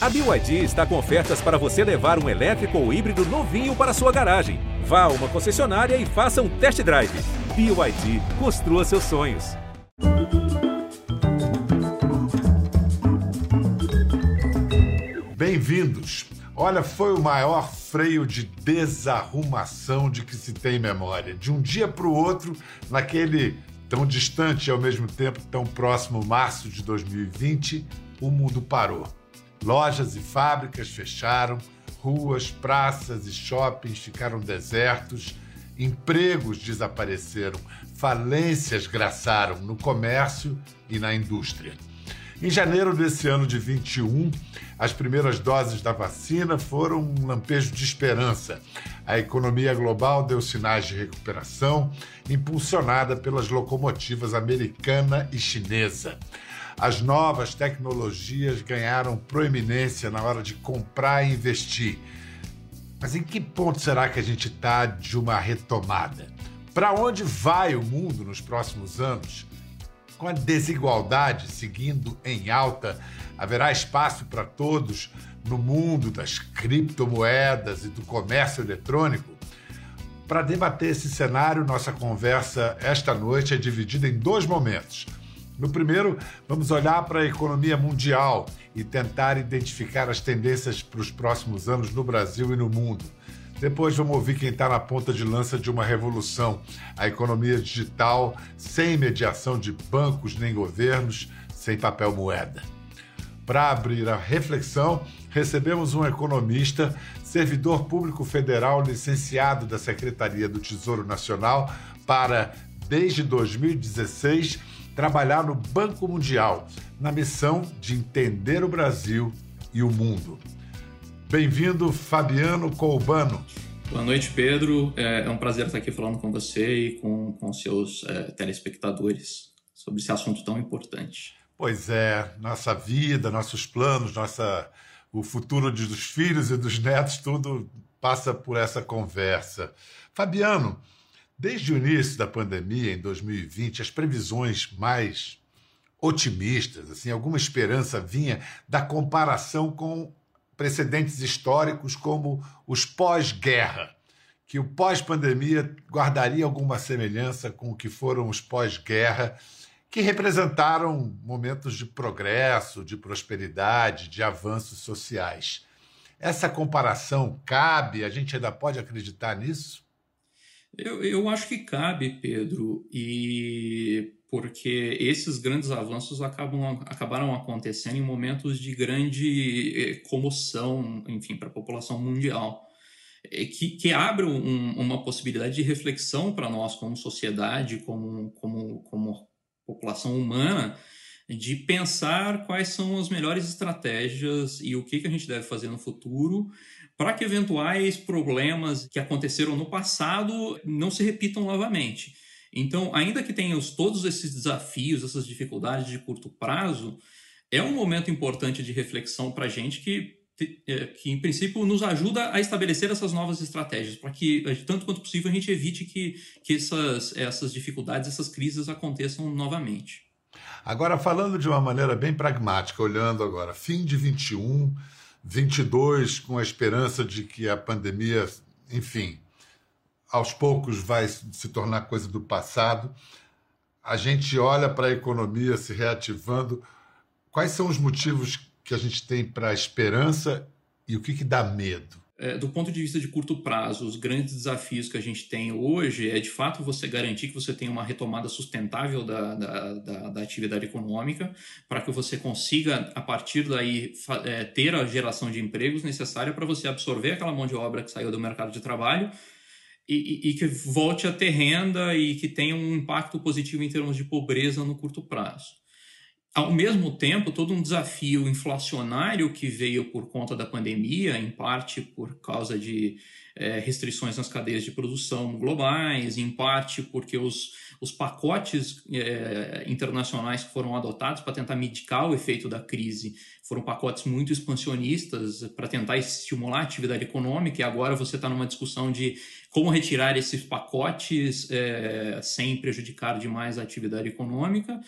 A BYD está com ofertas para você levar um elétrico ou híbrido novinho para sua garagem. Vá a uma concessionária e faça um test drive. BYD, construa seus sonhos. Bem-vindos. Olha, foi o maior freio de desarrumação de que se tem memória. De um dia para o outro, naquele tão distante e ao mesmo tempo tão próximo março de 2020, o mundo parou. Lojas e fábricas fecharam, ruas, praças e shoppings ficaram desertos, empregos desapareceram, falências graçaram no comércio e na indústria. Em janeiro desse ano de 21, as primeiras doses da vacina foram um lampejo de esperança. A economia global deu sinais de recuperação, impulsionada pelas locomotivas americana e chinesa. As novas tecnologias ganharam proeminência na hora de comprar e investir. Mas em que ponto será que a gente está de uma retomada? Para onde vai o mundo nos próximos anos? Com a desigualdade seguindo em alta, haverá espaço para todos no mundo das criptomoedas e do comércio eletrônico? Para debater esse cenário, nossa conversa esta noite é dividida em dois momentos. No primeiro, vamos olhar para a economia mundial e tentar identificar as tendências para os próximos anos no Brasil e no mundo. Depois vamos ouvir quem está na ponta de lança de uma revolução, a economia digital, sem mediação de bancos nem governos, sem papel moeda. Para abrir a reflexão, recebemos um economista, servidor público federal licenciado da Secretaria do Tesouro Nacional para, desde 2016, trabalhar no Banco Mundial, na missão de entender o Brasil e o mundo. Bem-vindo, Fabiano Colbano. Boa noite, Pedro. É, é um prazer estar aqui falando com você e com, com seus é, telespectadores sobre esse assunto tão importante. Pois é, nossa vida, nossos planos, nossa, o futuro dos filhos e dos netos, tudo passa por essa conversa. Fabiano, Desde o início da pandemia, em 2020, as previsões mais otimistas, assim, alguma esperança vinha da comparação com precedentes históricos como os pós-guerra, que o pós-pandemia guardaria alguma semelhança com o que foram os pós-guerra, que representaram momentos de progresso, de prosperidade, de avanços sociais. Essa comparação cabe? A gente ainda pode acreditar nisso? Eu, eu acho que cabe, Pedro, e porque esses grandes avanços acabam, acabaram acontecendo em momentos de grande eh, comoção, enfim, para a população mundial, eh, que, que abre um, uma possibilidade de reflexão para nós como sociedade, como, como, como população humana, de pensar quais são as melhores estratégias e o que, que a gente deve fazer no futuro para que eventuais problemas que aconteceram no passado não se repitam novamente. Então, ainda que tenha todos esses desafios, essas dificuldades de curto prazo, é um momento importante de reflexão para a gente que, é, que, em princípio, nos ajuda a estabelecer essas novas estratégias, para que, tanto quanto possível, a gente evite que, que essas, essas dificuldades, essas crises aconteçam novamente. Agora, falando de uma maneira bem pragmática, olhando agora, fim de 21 22 com a esperança de que a pandemia, enfim, aos poucos vai se tornar coisa do passado. A gente olha para a economia se reativando. Quais são os motivos que a gente tem para a esperança e o que, que dá medo? É, do ponto de vista de curto prazo, os grandes desafios que a gente tem hoje é de fato você garantir que você tenha uma retomada sustentável da, da, da, da atividade econômica, para que você consiga, a partir daí, é, ter a geração de empregos necessária para você absorver aquela mão de obra que saiu do mercado de trabalho e, e, e, que volte a ter renda e que tenha um impacto positivo em termos de pobreza no curto prazo ao mesmo tempo, todo um desafio inflacionário que veio por conta da pandemia, em parte por causa de é, restrições nas cadeias de produção globais, em parte porque os, os pacotes é, internacionais que foram adotados para tentar mitigar o efeito da crise foram pacotes muito expansionistas para tentar estimular a atividade econômica, e agora você está numa discussão de como retirar esses pacotes é, sem prejudicar demais a atividade econômica.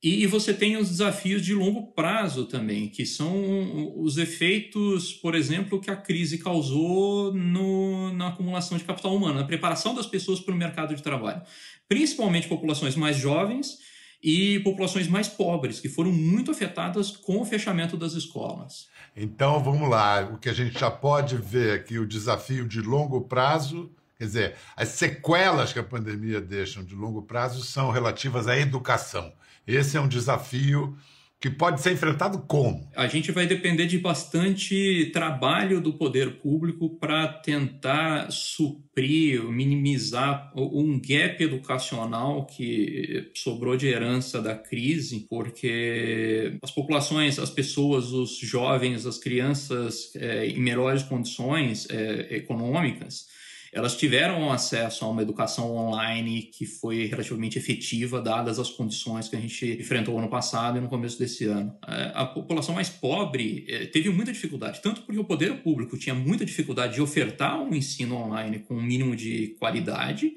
E, você tem os desafios de longo prazo também, que são os efeitos, por exemplo, que a crise causou no, na acumulação de capital humano, na preparação das pessoas para o mercado de trabalho. Principalmente populações mais jovens e populações mais pobres, que foram muito afetadas com o fechamento das escolas. Então, vamos lá. O que a gente já pode ver aqui, o desafio de longo prazo Quer dizer, as sequelas que a pandemia deixa de longo prazo são relativas à educação. Esse é um desafio que pode ser enfrentado como? A gente vai depender de bastante trabalho do poder público para tentar suprir, minimizar um gap educacional que sobrou de herança da crise, porque as populações, as pessoas, os jovens, as crianças é, em melhores condições é, econômicas, elas tiveram acesso a uma educação online que foi relativamente efetiva, dadas as condições que a gente enfrentou ano passado e no começo desse ano. É, a população mais pobre é, teve muita dificuldade, tanto porque o poder público tinha muita dificuldade de ofertar um ensino online com um mínimo de qualidade,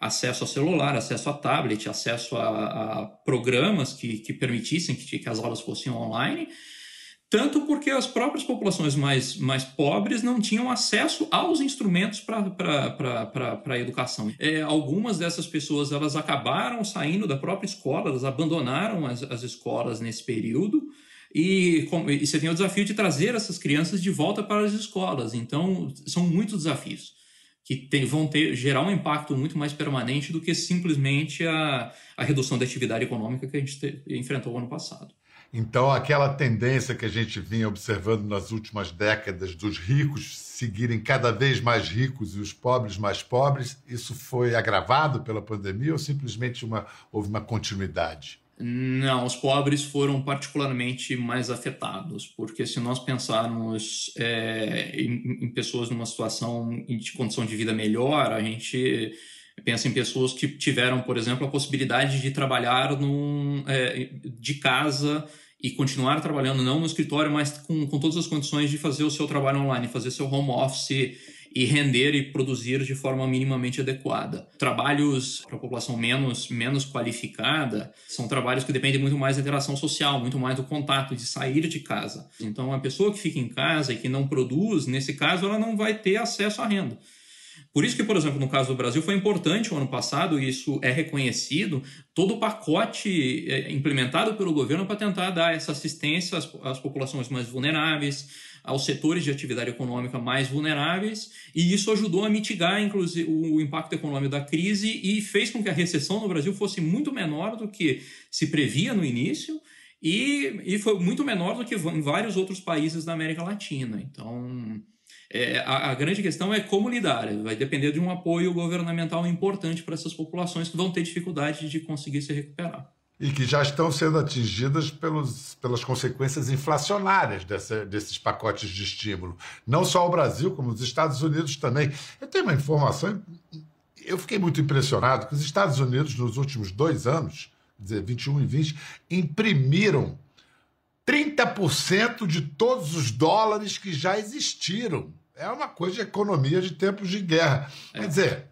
acesso a celular, acesso a tablet, acesso a, a programas que, que permitissem que, que as aulas fossem online tanto porque as próprias populações mais, mais pobres não tinham acesso aos instrumentos para a educação. É, algumas dessas pessoas elas acabaram saindo da própria escola, elas abandonaram as, as escolas nesse período. E, com, e você tem o desafio de trazer essas crianças de volta para as escolas. Então, são muitos desafios que tem, vão ter, gerar um impacto muito mais permanente do que simplesmente a, a redução da atividade econômica que a gente te, enfrentou ano passado. Então, aquela tendência que a gente vinha observando nas últimas décadas dos ricos seguirem cada vez mais ricos e os pobres mais pobres, isso foi agravado pela pandemia ou simplesmente uma, houve uma continuidade? Não, os pobres foram particularmente mais afetados, porque se nós pensarmos é, em, em, pessoas numa situação de condição de vida melhor, a gente pensa em pessoas que tiveram, por exemplo, a possibilidade de trabalhar num, é, de casa e continuar trabalhando não no escritório, mas com, com todas as condições de fazer o seu trabalho online, fazer seu home office e render e produzir de forma minimamente adequada. Trabalhos para a população menos, menos qualificada são trabalhos que dependem muito mais da interação social, muito mais do contato, de sair de casa. Então, a pessoa que fica em casa e que não produz, nesse caso, ela não vai ter acesso à renda. Por isso que, por exemplo, no caso do Brasil foi importante o ano passado, e isso é reconhecido, todo o pacote é, implementado pelo governo para tentar dar essa assistência às, às populações mais vulneráveis, aos setores de atividade econômica mais vulneráveis, e isso ajudou a mitigar, inclusive, o impacto econômico da crise e fez com que a recessão no Brasil fosse muito menor do que se previa no início, e, e foi muito menor do que em vários outros países da América Latina. Então, é, a, a, grande questão é como lidar. Vai depender de um apoio governamental importante para essas populações que vão ter dificuldade de conseguir se recuperar. E que já estão sendo atingidas pelos, pelas consequências inflacionárias dessa, desses pacotes de estímulo. Não só o Brasil, como os Estados Unidos também. Eu tenho uma informação, eu fiquei muito impressionado que os Estados Unidos, nos últimos dois anos, dizer, 21 e 20, imprimiram 30% de todos os dólares que já existiram é uma coisa de economia de tempos de guerra. É. Quer dizer,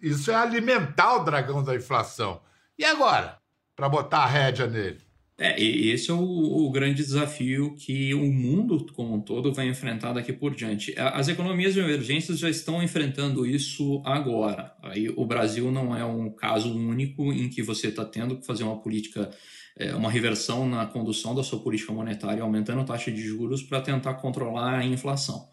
isso é alimentar o dragão da inflação. E agora? Para botar a rédea nele? É, esse é o, o, grande desafio que o mundo como um todo vai enfrentar daqui por diante. As economias de emergência já estão enfrentando isso agora. Aí o Brasil não é um caso único em que você está tendo que fazer uma política, é, uma reversão na condução da sua política monetária, aumentando a taxa de juros para tentar controlar a inflação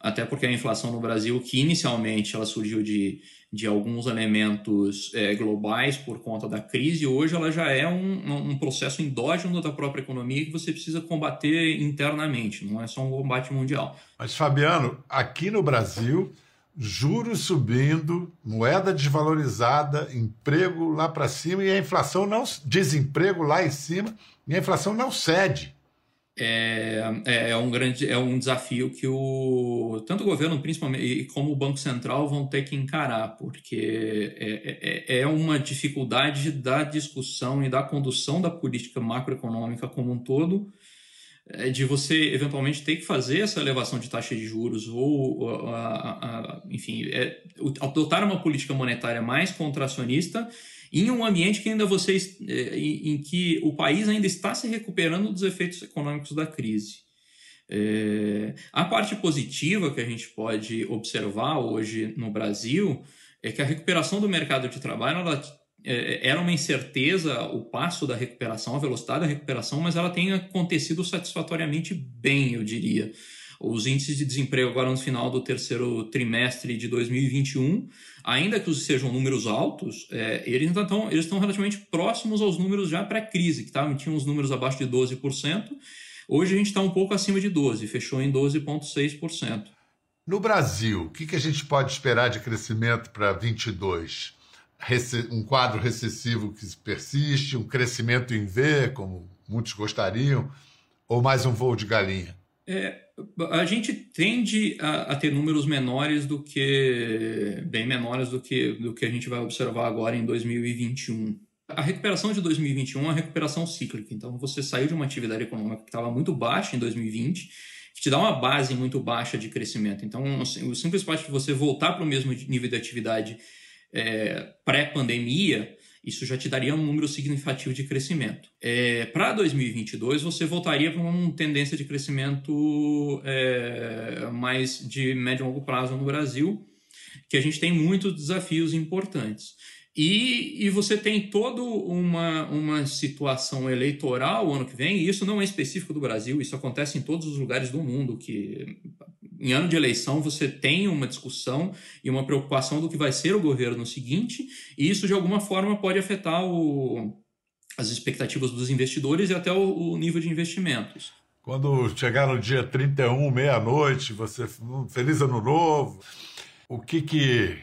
até porque a inflação no Brasil, que inicialmente ela surgiu de, de alguns elementos é, globais por conta da crise, hoje ela já é um, um processo endógeno da própria economia que você precisa combater internamente, não é só um combate mundial. Mas, Fabiano, aqui no Brasil, juros subindo, moeda desvalorizada, emprego lá para cima e a inflação não. desemprego lá em cima e a inflação não cede é, é, é, um grande é um desafio que o tanto o governo principalmente como o banco central vão ter que encarar porque é, é, é uma dificuldade da discussão e da condução da política macroeconômica como um todo é, de você eventualmente ter que fazer essa elevação de taxa de juros ou a, a, a, enfim é, adotar uma política monetária mais contracionista em um ambiente que ainda vocês, é, em, em que o país ainda está se recuperando dos efeitos econômicos da crise. É, a parte positiva que a gente pode observar hoje no Brasil é que a recuperação do mercado de trabalho ela, é, era uma incerteza o passo da recuperação, a velocidade da recuperação, mas ela tem acontecido satisfatoriamente bem, eu diria. Os índices de desemprego agora no final do terceiro trimestre de 2021, ainda que sejam números altos, é, eles, estão, eles estão relativamente próximos aos números já pré-crise, que tavam, tinham os números abaixo de 12%. Hoje a gente está um pouco acima de 12%, fechou em 12,6%. No Brasil, o que, que a gente pode esperar de crescimento para 22? Um quadro recessivo que persiste, um crescimento em V, como muitos gostariam, ou mais um voo de galinha? É, a gente tende a, a, ter números menores do que bem menores do que do que a gente vai observar agora em 2021. A recuperação de 2021 é uma recuperação cíclica. Então você saiu de uma atividade econômica que estava muito baixa em 2020, que te dá uma base muito baixa de crescimento. Então assim, o simples fato de você voltar para o mesmo nível de atividade é, pré-pandemia isso já te daria um número significativo de crescimento. É, para 2022, você voltaria para uma tendência de crescimento é, mais de médio e longo prazo no Brasil, que a gente tem muitos desafios importantes. E, e você tem toda uma, uma situação eleitoral ano que vem, e isso não é específico do Brasil, isso acontece em todos os lugares do mundo, que em ano de eleição você tem uma discussão e uma preocupação do que vai ser o governo seguinte, e isso de alguma forma pode afetar o, as expectativas dos investidores e até o, o nível de investimentos. Quando chegar no dia 31, meia-noite, você feliz ano novo, o que que,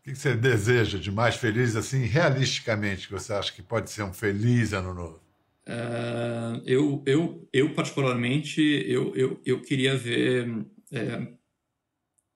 o que, que você deseja de mais feliz, assim, realisticamente, que você acha que pode ser um feliz ano novo? Uh, eu, eu, eu, particularmente, eu, eu, eu queria ver é,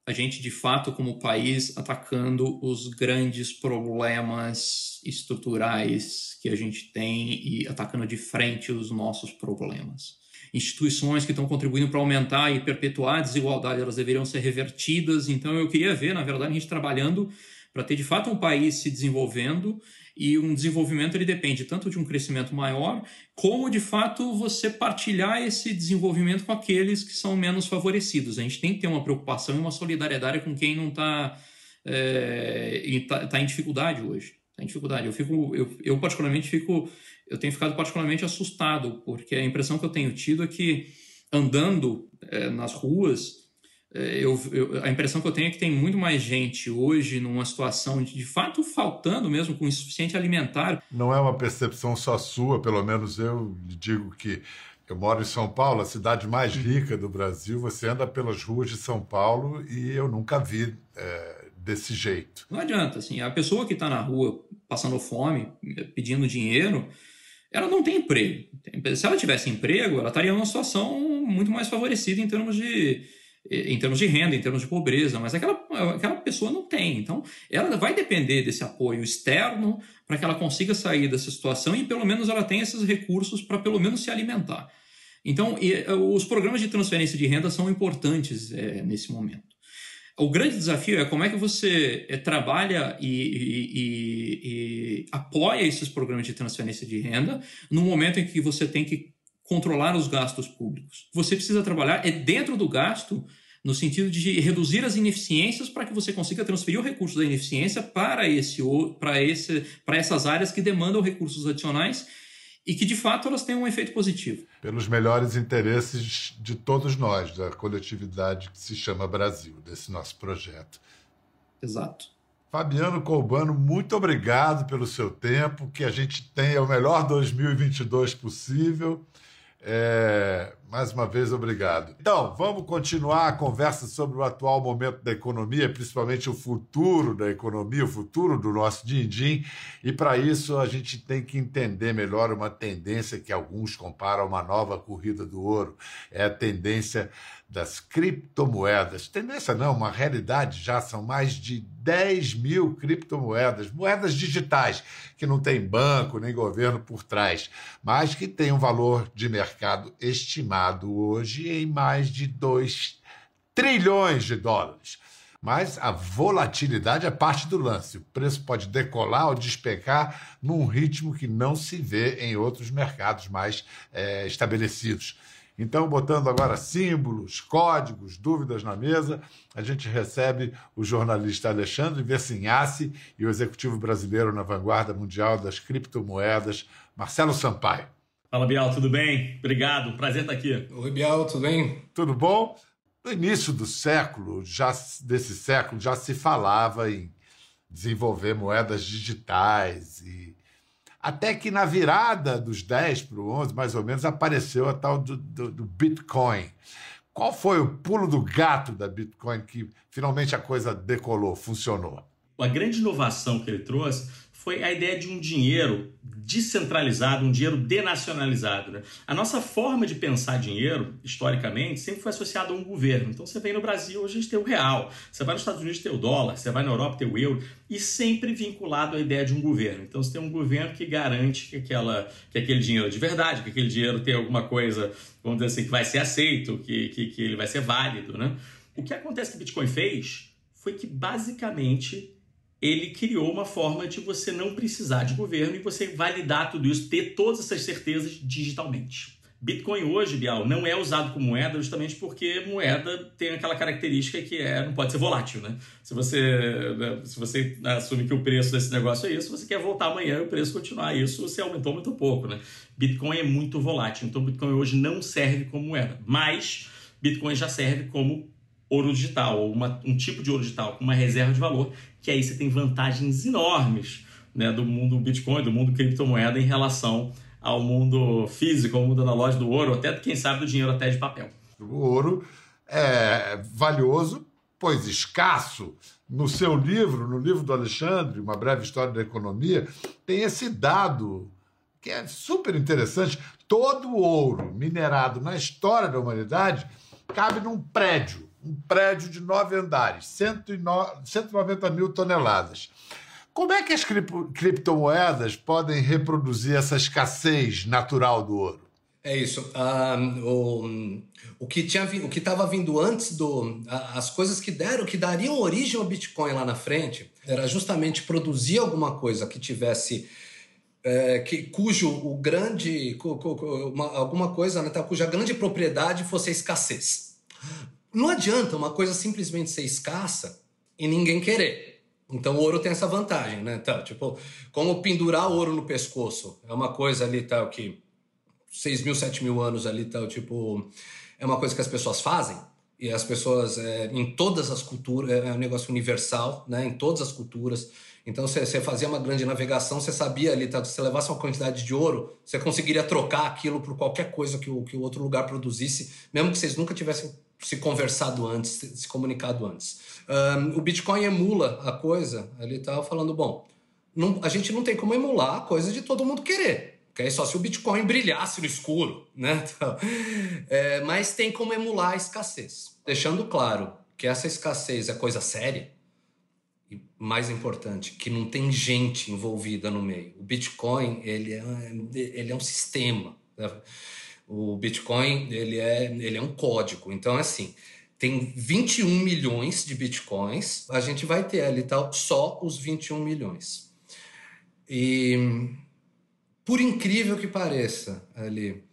a gente de fato como país atacando os grandes problemas estruturais que a gente tem e atacando de frente os nossos problemas. Instituições que estão contribuindo para aumentar e perpetuar a desigualdade, elas deveriam ser revertidas. Então eu queria ver, na verdade, a gente trabalhando para ter de fato um país se desenvolvendo e um desenvolvimento ele depende tanto de um crescimento maior, como de fato você partilhar esse desenvolvimento com aqueles que são menos favorecidos. A gente tem que ter uma preocupação e uma solidariedade com quem não está é, tá, tá em dificuldade hoje. Está em dificuldade. Eu fico, eu, eu particularmente fico, eu tenho ficado particularmente assustado porque a impressão que eu tenho tido é que andando é, nas ruas eu, eu, a impressão que eu tenho é que tem muito mais gente hoje numa situação de, de fato faltando mesmo com insuficiente alimentar. Não é uma percepção só sua, pelo menos eu digo que eu moro em São Paulo, a cidade mais uhum. rica do Brasil. Você anda pelas ruas de São Paulo e eu nunca vi é, desse jeito. Não adianta, assim, a pessoa que está na rua passando fome, pedindo dinheiro, ela não tem emprego. Se ela tivesse emprego, ela estaria numa situação muito mais favorecida em termos de em termos de renda, em termos de pobreza, mas aquela, aquela pessoa não tem. Então, ela vai depender desse apoio externo para que ela consiga sair dessa situação e pelo menos ela tenha esses recursos para pelo menos se alimentar. Então, e, os programas de transferência de renda são importantes é, nesse momento. O grande desafio é como é que você trabalha e, e, e apoia esses programas de transferência de renda no momento em que você tem que controlar os gastos públicos. Você precisa trabalhar é dentro do gasto no sentido de reduzir as ineficiências para que você consiga transferir o recurso da ineficiência para esse para esse para essas áreas que demandam recursos adicionais e que de fato elas têm um efeito positivo. Pelos melhores interesses de todos nós, da coletividade que se chama Brasil, desse nosso projeto. Exato. Fabiano Colbano, muito obrigado pelo seu tempo, que a gente tenha o melhor 2022 possível é, mais uma vez, obrigado. Então, vamos continuar a conversa sobre o atual momento da economia, principalmente o futuro da economia, o futuro do nosso din-din. E para isso, a gente tem que entender melhor uma tendência que alguns comparam a uma nova corrida do ouro. É a tendência das criptomoedas. Tendência não, uma realidade já, são mais de 10 mil criptomoedas, moedas digitais, que não tem banco nem governo por trás, mas que tem um valor de mercado estimado hoje em mais de 2 trilhões de dólares. Mas a volatilidade é parte do lance. O preço pode decolar ou despecar num ritmo que não se vê em outros mercados mais é, estabelecidos. Então, botando agora símbolos, códigos, dúvidas na mesa, a gente recebe o jornalista Alexandre Versinhasse e o executivo brasileiro na vanguarda mundial das criptomoedas, Marcelo Sampaio. Fala, Bial, tudo bem? Obrigado, prazer estar aqui. Oi, Bial, tudo bem? Tudo bom? No início do século, já desse século, já se falava em desenvolver moedas digitais e até que na virada dos 10 para o 11, mais ou menos, apareceu a tal do, do, do, Bitcoin. Qual foi o pulo do gato da Bitcoin que finalmente a coisa decolou, funcionou? A grande inovação que ele trouxe foi a ideia de um dinheiro descentralizado, um dinheiro denacionalizado. Né? A nossa forma de pensar dinheiro, historicamente, sempre foi associada a um governo. Então você vem no Brasil, hoje a gente tem o real, você vai nos Estados Unidos tem o dólar, você vai na Europa tem o euro, e sempre vinculado à ideia de um governo. Então você tem um governo que garante que, aquela, que aquele dinheiro é de verdade, que aquele dinheiro tem alguma coisa, vamos dizer assim, que vai ser aceito, que, que, que ele vai ser válido. Né? O que acontece que o Bitcoin fez foi que basicamente ele criou uma forma de você não precisar de governo e você validar tudo isso, ter todas essas certezas digitalmente. Bitcoin hoje, Bial, não é usado como moeda justamente porque moeda tem aquela característica que é não pode ser volátil, né? Se você, né, se você assume que o preço desse negócio é isso, você quer voltar amanhã e o preço continuar isso, você aumentou muito pouco, né? Bitcoin é muito volátil, então Bitcoin hoje não serve como moeda, mas Bitcoin já serve como ouro digital, ou uma, um tipo de ouro digital com uma reserva de valor, que aí você tem vantagens enormes né, do mundo Bitcoin, do mundo criptomoeda em relação ao mundo físico, ao mundo analógico do ouro, até quem sabe do dinheiro até de papel. O ouro é valioso, pois escasso. No seu livro, no livro do Alexandre, Uma Breve História da Economia, tem esse dado que é super interessante. Todo o ouro minerado na história da humanidade cabe num prédio um prédio de nove andares, 190 mil toneladas. Como é que as criptomoedas podem reproduzir essa escassez natural do ouro? É isso. Um, o, o que tinha o que estava vindo antes do as coisas que deram que dariam origem ao Bitcoin lá na frente era justamente produzir alguma coisa que tivesse é, que cujo o grande cu, cu, uma, alguma coisa né, tá, cuja grande propriedade fosse a escassez. Não adianta uma coisa simplesmente ser escassa e ninguém querer. Então o ouro tem essa vantagem, né? Então, tipo, como pendurar ouro no pescoço é uma coisa ali tal que 6 mil, 7 mil anos ali tal, tipo, é uma coisa que as pessoas fazem e as pessoas é, em todas as culturas é um negócio universal, né? Em todas as culturas. Então você fazia uma grande navegação, você sabia ali, tá? se você levasse uma quantidade de ouro, você conseguiria trocar aquilo por qualquer coisa que o, que o outro lugar produzisse, mesmo que vocês nunca tivessem se conversado antes, se comunicado antes. Um, o Bitcoin emula a coisa, ele estava falando, bom, não, a gente não tem como emular a coisa de todo mundo querer. Que é só se o Bitcoin brilhasse no escuro, né? Então, é, mas tem como emular a escassez. Deixando claro que essa escassez é coisa séria, e mais importante, que não tem gente envolvida no meio. O Bitcoin, ele é, ele é um sistema. Né? O Bitcoin, ele é, ele é um código. Então, assim, tem 21 milhões de Bitcoins, a gente vai ter ali tal, só os 21 milhões. E, por incrível que pareça, ali,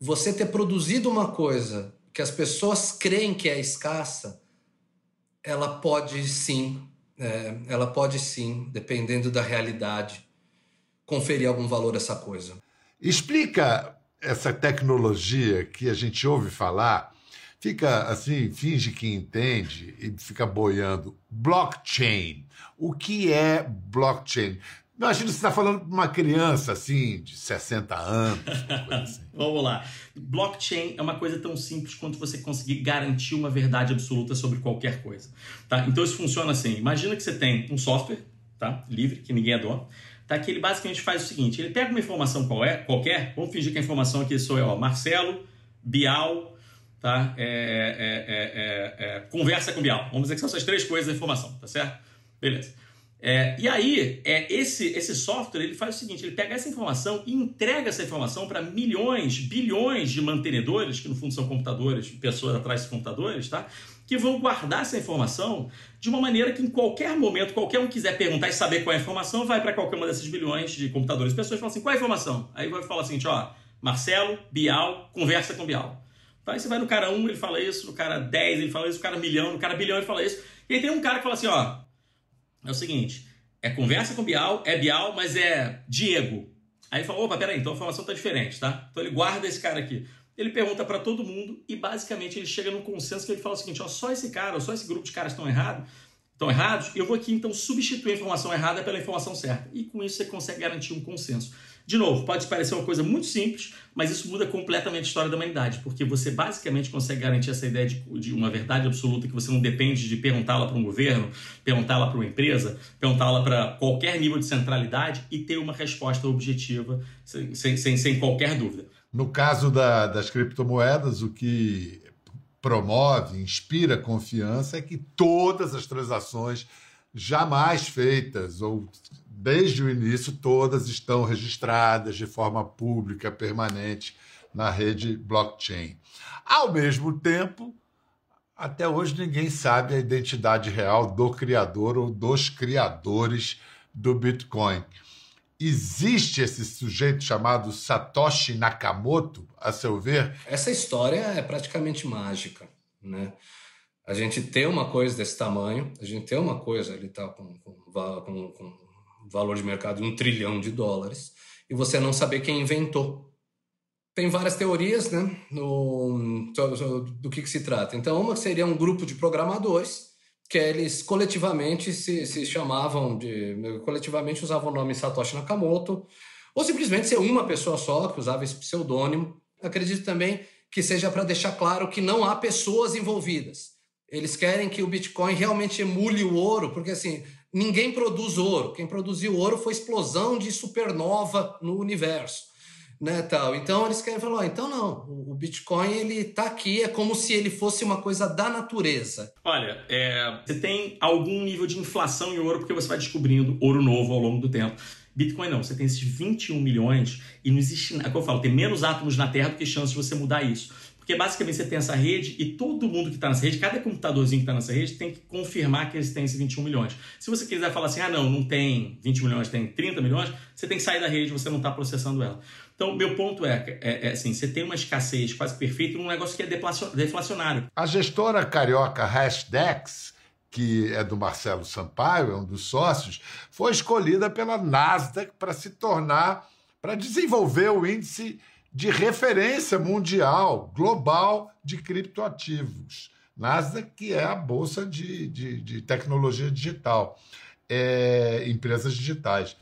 você ter produzido uma coisa que as pessoas creem que é escassa, ela pode sim, é, ela pode sim, dependendo da realidade, conferir algum valor a essa coisa. Explica essa tecnologia que a gente ouve falar, fica assim, finge que entende e fica boiando. Blockchain. O que é blockchain? Imagina você está falando para uma criança assim, de 60 anos. Assim. Vamos lá. Blockchain é uma coisa tão simples quanto você conseguir garantir uma verdade absoluta sobre qualquer coisa. Tá? Então isso funciona assim. Imagina que você tem um software tá? livre, que ninguém é dono tá? que ele basicamente faz o seguinte: ele pega uma informação qualquer, vamos fingir que a informação aqui sou eu, ó, Marcelo, Bial, tá? É, é, é, é, conversa com Bial. Vamos dizer que são essas três coisas da informação, tá certo? Beleza. É, e aí, é, esse, esse software ele faz o seguinte: ele pega essa informação e entrega essa informação para milhões, bilhões de mantenedores, que no fundo são computadores, pessoas atrás de computadores, tá? que vão guardar essa informação de uma maneira que em qualquer momento, qualquer um quiser perguntar e saber qual é a informação, vai para qualquer uma desses bilhões de computadores. Pessoas falam assim, qual é a informação? Aí vai falar assim, ó, Marcelo, Bial, conversa com Bial. Então aí você vai no cara 1, ele fala isso, no cara 10 ele fala isso, no cara milhão, no cara bilhão ele fala isso. E aí tem um cara que fala assim, ó, é o seguinte, é conversa com Bial, é Bial, mas é Diego. Aí ele fala, opa, peraí, então a informação tá diferente, tá? Então ele guarda esse cara aqui. Ele pergunta para todo mundo e basicamente ele chega num consenso que ele fala o seguinte: ó, só esse cara, ou só esse grupo de caras estão errados, estão errados, eu vou aqui então substituir a informação errada pela informação certa. E com isso você consegue garantir um consenso. De novo, pode parecer uma coisa muito simples, mas isso muda completamente a história da humanidade, porque você basicamente consegue garantir essa ideia de, de uma verdade absoluta que você não depende de perguntá-la para um governo, perguntá-la para uma empresa, perguntá-la para qualquer nível de centralidade e ter uma resposta objetiva sem, sem, sem qualquer dúvida. No caso da, das criptomoedas, o que promove, inspira confiança é que todas as transações jamais feitas ou desde o início todas estão registradas de forma pública permanente na rede blockchain. Ao mesmo tempo, até hoje ninguém sabe a identidade real do criador ou dos criadores do Bitcoin. Existe esse sujeito chamado Satoshi Nakamoto, a seu ver? Essa história é praticamente mágica, né? A gente tem uma coisa desse tamanho, a gente tem uma coisa, ele está com, com, com valor de mercado de um trilhão de dólares, e você não saber quem inventou. Tem várias teorias né, no, do que, que se trata. Então, uma seria um grupo de programadores que eles coletivamente se, se chamavam de. coletivamente usavam o nome Satoshi Nakamoto, ou simplesmente ser uma pessoa só que usava esse pseudônimo. Acredito também que seja para deixar claro que não há pessoas envolvidas. Eles querem que o Bitcoin realmente emule o ouro, porque assim, ninguém produz ouro. Quem produziu ouro foi explosão de supernova no universo né, tal. Então eles querem falar, oh, então não, o Bitcoin ele tá aqui, é como se ele fosse uma coisa da natureza. Olha, é, você tem algum nível de inflação em ouro porque você vai descobrindo ouro novo ao longo do tempo. Bitcoin não, você tem esses 21 milhões e não existe, é como eu falo, tem menos átomos na Terra do que chance de você mudar isso. Porque basicamente você tem essa rede e todo mundo que está nessa rede, cada computadorzinho que está nessa rede, tem que confirmar que eles têm esses 21 milhões. Se você quiser falar assim, ah não, não tem 20 milhões, tem 30 milhões, você tem que sair da rede, você não está processando ela. Então, meu ponto é, é, é, assim, você tem uma escassez quase perfeita num negócio que é deflacionário. A gestora carioca Hashdex, que é do Marcelo Sampaio, é um dos sócios, foi escolhida pela Nasdaq para se tornar, para desenvolver o índice de referência mundial, global de criptoativos. Nasdaq, que é a bolsa de, de, de tecnologia digital, é, empresas digitais.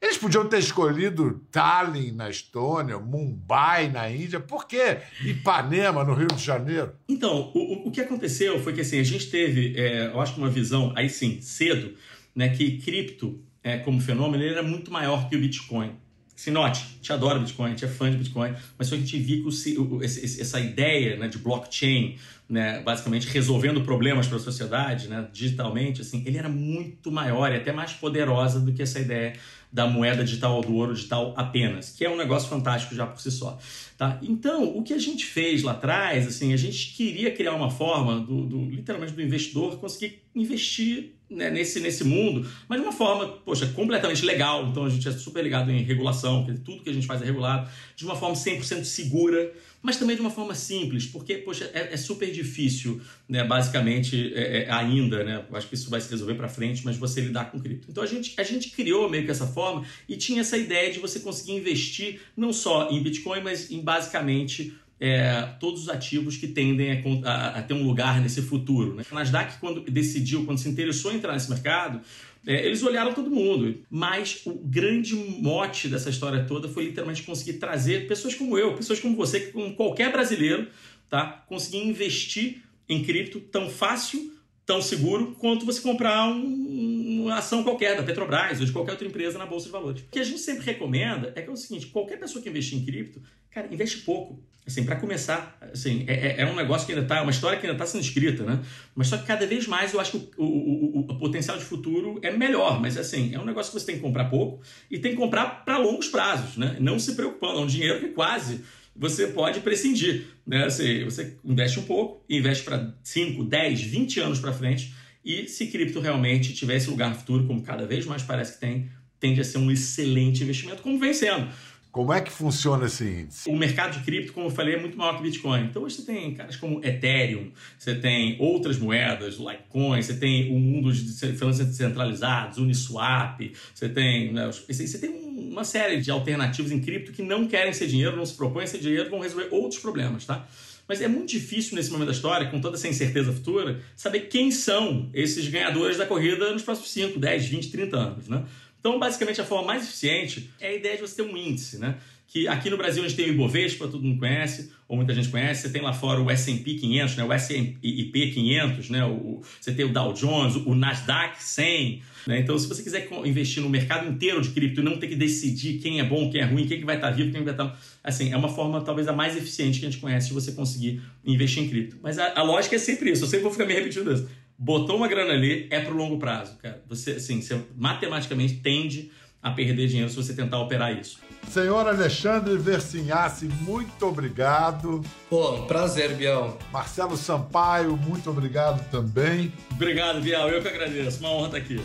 Eles podiam ter escolhido Tallinn, na Estônia, Mumbai, na Índia, por que Ipanema, no Rio de Janeiro? Então, o, o que aconteceu foi que assim, a gente teve, é, eu acho que uma visão, aí sim, cedo, né, que cripto, é, como fenômeno, ele era muito maior que o Bitcoin. Se note, a gente adora Bitcoin, gente é fã de Bitcoin, mas só a gente viu que essa ideia né, de blockchain, né, basicamente resolvendo problemas para a sociedade, né, digitalmente, assim, ele era muito maior e até mais poderosa do que essa ideia da moeda digital ou do ouro digital apenas, que é um negócio fantástico já por si só. Tá? Então, o que a gente fez lá atrás, assim, a gente queria criar uma forma do, do literalmente do investidor conseguir investir né, nesse, nesse mundo, mas de uma forma, poxa, completamente legal. Então a gente é super ligado em regulação, tudo que a gente faz é regulado, de uma forma 100% segura, mas também de uma forma simples, porque, poxa, é, é super difícil, né, basicamente, é, é, ainda, né? Acho que isso vai se resolver para frente, mas você lidar com cripto. Então a gente, a gente criou meio que essa forma e tinha essa ideia de você conseguir investir não só em Bitcoin, mas em basicamente é, todos os ativos que tendem a, a, a, ter um lugar nesse futuro. Né? A Nasdaq, quando decidiu, quando se interessou em entrar nesse mercado, é, eles olharam todo mundo. Mas o grande mote dessa história toda foi literalmente conseguir trazer pessoas como eu, pessoas como você, como qualquer brasileiro, tá? conseguir investir em cripto tão fácil, tão seguro quanto você comprar um, uma ação qualquer da Petrobras ou de qualquer outra empresa na bolsa de valores. O que a gente sempre recomenda é que é o seguinte: qualquer pessoa que investir em cripto, cara, investe pouco. Assim, para começar, assim, é, é, é, um negócio que ainda tá, uma história que ainda está sendo escrita, né? Mas só que cada vez mais eu acho que o, o, o, o, potencial de futuro é melhor. Mas assim, é um negócio que você tem que comprar pouco e tem que comprar para longos prazos, né? Não se preocupando, é um dinheiro que quase você pode prescindir. Né? Você, você investe um pouco, investe para 5, 10, 20 anos para frente, e se cripto realmente tiver esse lugar no futuro, como cada vez mais parece que tem, tende a ser um excelente investimento, como vem sendo. Como é que funciona esse índice? O mercado de cripto, como eu falei, é muito maior que Bitcoin. Então você tem caras como Ethereum, você tem outras moedas, Litecoin, você tem o mundo de finanças descentralizados, Uniswap, você tem, né, você tem uma série de alternativas em cripto que não querem ser dinheiro, não se propõem a ser dinheiro, vão resolver outros problemas, tá? Mas é muito difícil nesse momento da história, com toda essa incerteza futura, saber quem são esses ganhadores da corrida nos próximos 5, 10, 20, 30 anos, né? Então, basicamente, a forma mais eficiente é a ideia de você ter um índice, né? Que aqui no Brasil a gente tem o Ibovespa, todo mundo conhece, ou muita gente conhece. Você tem lá fora o S&P 500, né? O S&P 500, né? O, você tem o Dow Jones, o Nasdaq 100. Né? Então, se você quiser investir no mercado inteiro de cripto e não ter que decidir quem é bom, quem é ruim, quem é vai estar vivo, quem vai estar... Assim, é uma forma talvez a mais eficiente que a gente conhece de você conseguir investir em cripto. Mas a, a lógica é sempre isso. Eu sempre vou ficar me repetindo isso botou uma grana ali, é pro longo prazo, cara. Você, assim, você matematicamente tende a perder dinheiro se você tentar operar isso. Senhor Alexandre Versinhasse, muito obrigado. Pô, um prazer, Biel. Marcelo Sampaio, muito obrigado também. Obrigado, Biel. Eu que agradeço. Uma honra estar aqui.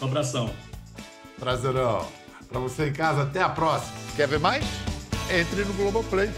Um abração. Prazerão. Para você em casa, até a próxima. Quer ver mais? Entre no Globoplay.